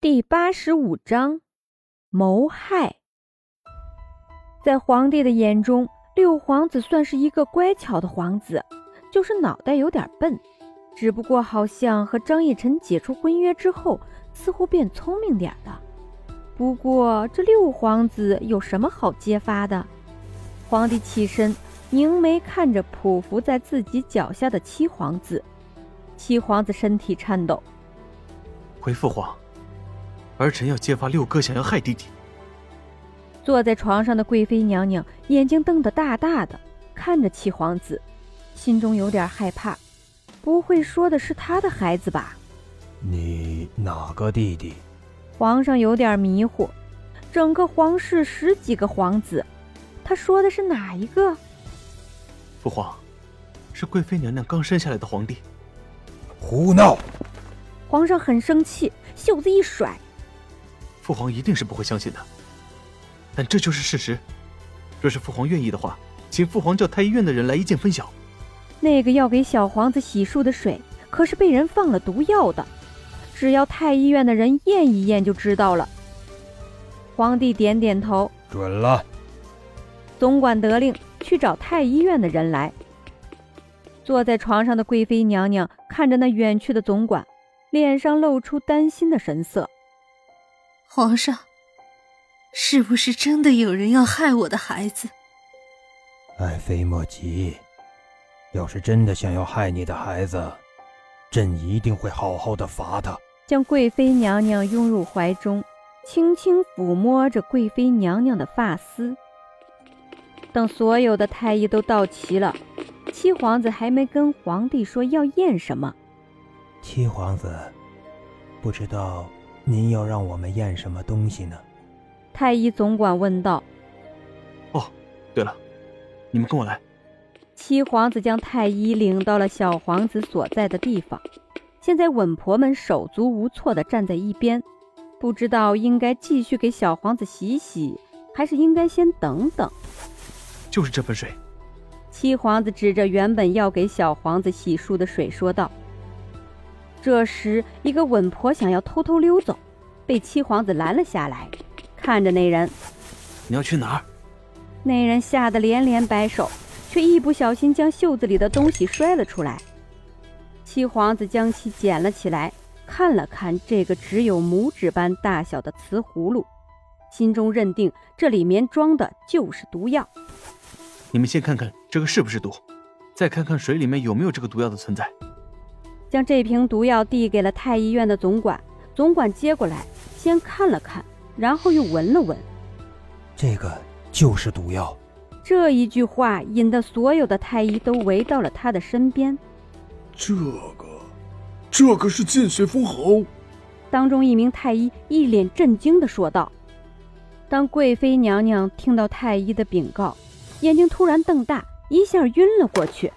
第八十五章谋害。在皇帝的眼中，六皇子算是一个乖巧的皇子，就是脑袋有点笨。只不过好像和张逸晨解除婚约之后，似乎变聪明点了。不过这六皇子有什么好揭发的？皇帝起身，凝眉看着匍匐在自己脚下的七皇子。七皇子身体颤抖，回父皇。儿臣要揭发六哥想要害弟弟。坐在床上的贵妃娘娘眼睛瞪得大大的，看着七皇子，心中有点害怕。不会说的是他的孩子吧？你哪个弟弟？皇上有点迷糊。整个皇室十几个皇子，他说的是哪一个？父皇，是贵妃娘娘刚生下来的皇帝。胡闹！皇上很生气，袖子一甩。父皇一定是不会相信的，但这就是事实。若是父皇愿意的话，请父皇叫太医院的人来一见分晓。那个要给小皇子洗漱的水，可是被人放了毒药的。只要太医院的人验一验就知道了。皇帝点点头，准了。总管得令去找太医院的人来。坐在床上的贵妃娘娘看着那远去的总管，脸上露出担心的神色。皇上，是不是真的有人要害我的孩子？爱妃莫急，要是真的想要害你的孩子，朕一定会好好的罚他。将贵妃娘娘拥入怀中，轻轻抚摸着贵妃娘娘的发丝。等所有的太医都到齐了，七皇子还没跟皇帝说要验什么。七皇子，不知道。您要让我们验什么东西呢？太医总管问道。哦，对了，你们跟我来。七皇子将太医领到了小皇子所在的地方。现在稳婆们手足无措地站在一边，不知道应该继续给小皇子洗洗，还是应该先等等。就是这盆水。七皇子指着原本要给小皇子洗漱的水说道。这时，一个稳婆想要偷偷溜走，被七皇子拦了下来，看着那人：“你要去哪儿？”那人吓得连连摆手，却一不小心将袖子里的东西摔了出来。七皇子将其捡了起来，看了看这个只有拇指般大小的瓷葫芦，心中认定这里面装的就是毒药。你们先看看这个是不是毒，再看看水里面有没有这个毒药的存在。将这瓶毒药递给了太医院的总管，总管接过来，先看了看，然后又闻了闻。这个就是毒药。这一句话引得所有的太医都围到了他的身边。这个，这个是见血封喉。当中一名太医一脸震惊地说道。当贵妃娘娘听到太医的禀告，眼睛突然瞪大，一下晕了过去。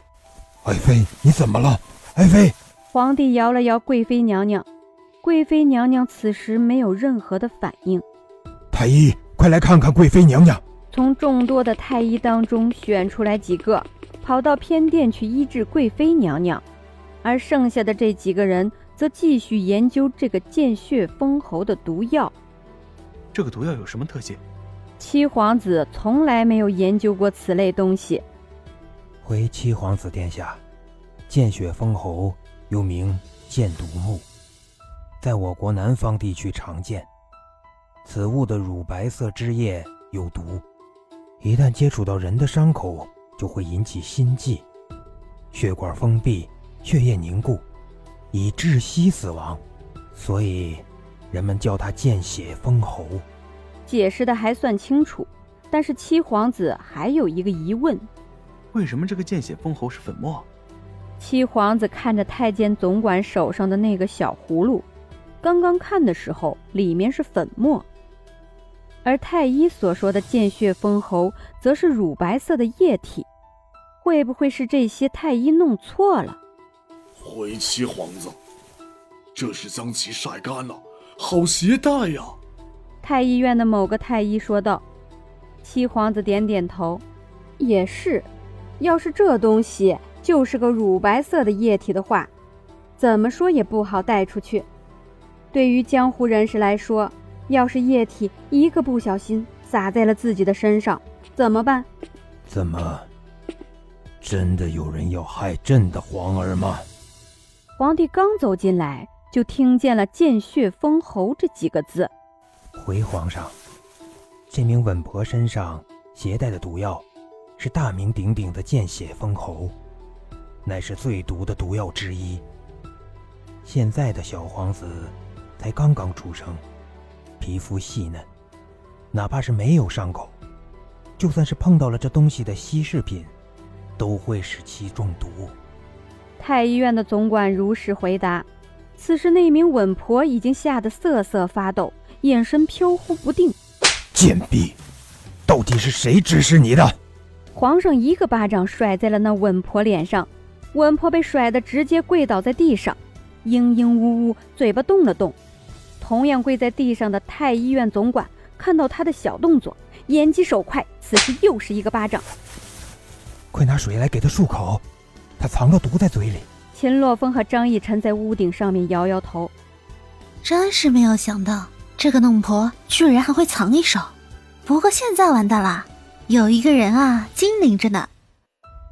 爱妃，你怎么了？爱妃。皇帝摇了摇贵妃娘娘，贵妃娘娘此时没有任何的反应。太医，快来看看贵妃娘娘！从众多的太医当中选出来几个，跑到偏殿去医治贵妃娘娘，而剩下的这几个人则继续研究这个见血封喉的毒药。这个毒药有什么特性？七皇子从来没有研究过此类东西。回七皇子殿下，见血封喉。又名箭毒木，在我国南方地区常见。此物的乳白色汁液有毒，一旦接触到人的伤口，就会引起心悸、血管封闭、血液凝固，以窒息死亡。所以，人们叫它见血封喉。解释的还算清楚，但是七皇子还有一个疑问：为什么这个见血封喉是粉末？七皇子看着太监总管手上的那个小葫芦，刚刚看的时候里面是粉末，而太医所说的见血封喉则是乳白色的液体，会不会是这些太医弄错了？回七皇子，这是将其晒干了，好携带呀。太医院的某个太医说道。七皇子点点头，也是，要是这东西。就是个乳白色的液体的话，怎么说也不好带出去。对于江湖人士来说，要是液体一个不小心洒在了自己的身上，怎么办？怎么，真的有人要害朕的皇儿吗？皇帝刚走进来，就听见了“见血封喉”这几个字。回皇上，这名稳婆身上携带的毒药，是大名鼎鼎的见血封喉，乃是最毒的毒药之一。现在的小皇子才刚刚出生，皮肤细嫩，哪怕是没有伤口，就算是碰到了这东西的稀释品，都会使其中毒。太医院的总管如实回答。此时，那名稳婆已经吓得瑟瑟发抖，眼神飘忽不定。贱婢，到底是谁指使你的？皇上一个巴掌甩在了那稳婆脸上，稳婆被甩得直接跪倒在地上。嘤嘤呜呜，嘴巴动了动。同样跪在地上的太医院总管看到他的小动作，眼疾手快，此时又是一个巴掌。快拿水来给他漱口，他藏了毒在嘴里。秦洛风和张逸晨在屋顶上面摇摇头，真是没有想到这个弄婆居然还会藏一手。不过现在完蛋了，有一个人啊精灵着呢。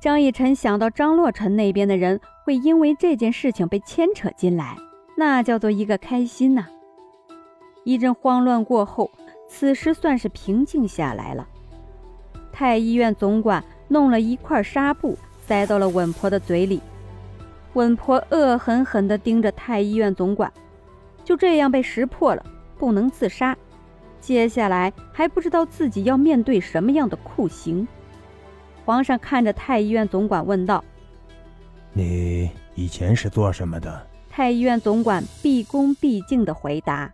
张逸晨想到张洛尘那边的人会因为这件事情被牵扯进来，那叫做一个开心呐！一阵慌乱过后，此时算是平静下来了。太医院总管弄了一块纱布塞到了稳婆的嘴里，稳婆恶狠狠地盯着太医院总管，就这样被识破了，不能自杀。接下来还不知道自己要面对什么样的酷刑。皇上看着太医院总管问道：“你以前是做什么的？”太医院总管毕恭毕敬的回答：“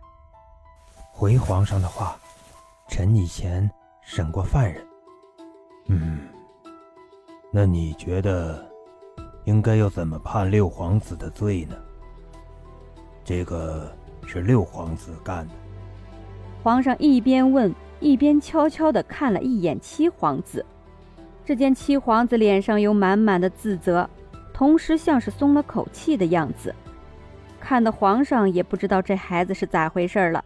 回皇上的话，臣以前审过犯人。嗯，那你觉得应该要怎么判六皇子的罪呢？这个是六皇子干的。”皇上一边问，一边悄悄地看了一眼七皇子。只见七皇子脸上有满满的自责，同时像是松了口气的样子，看得皇上也不知道这孩子是咋回事了。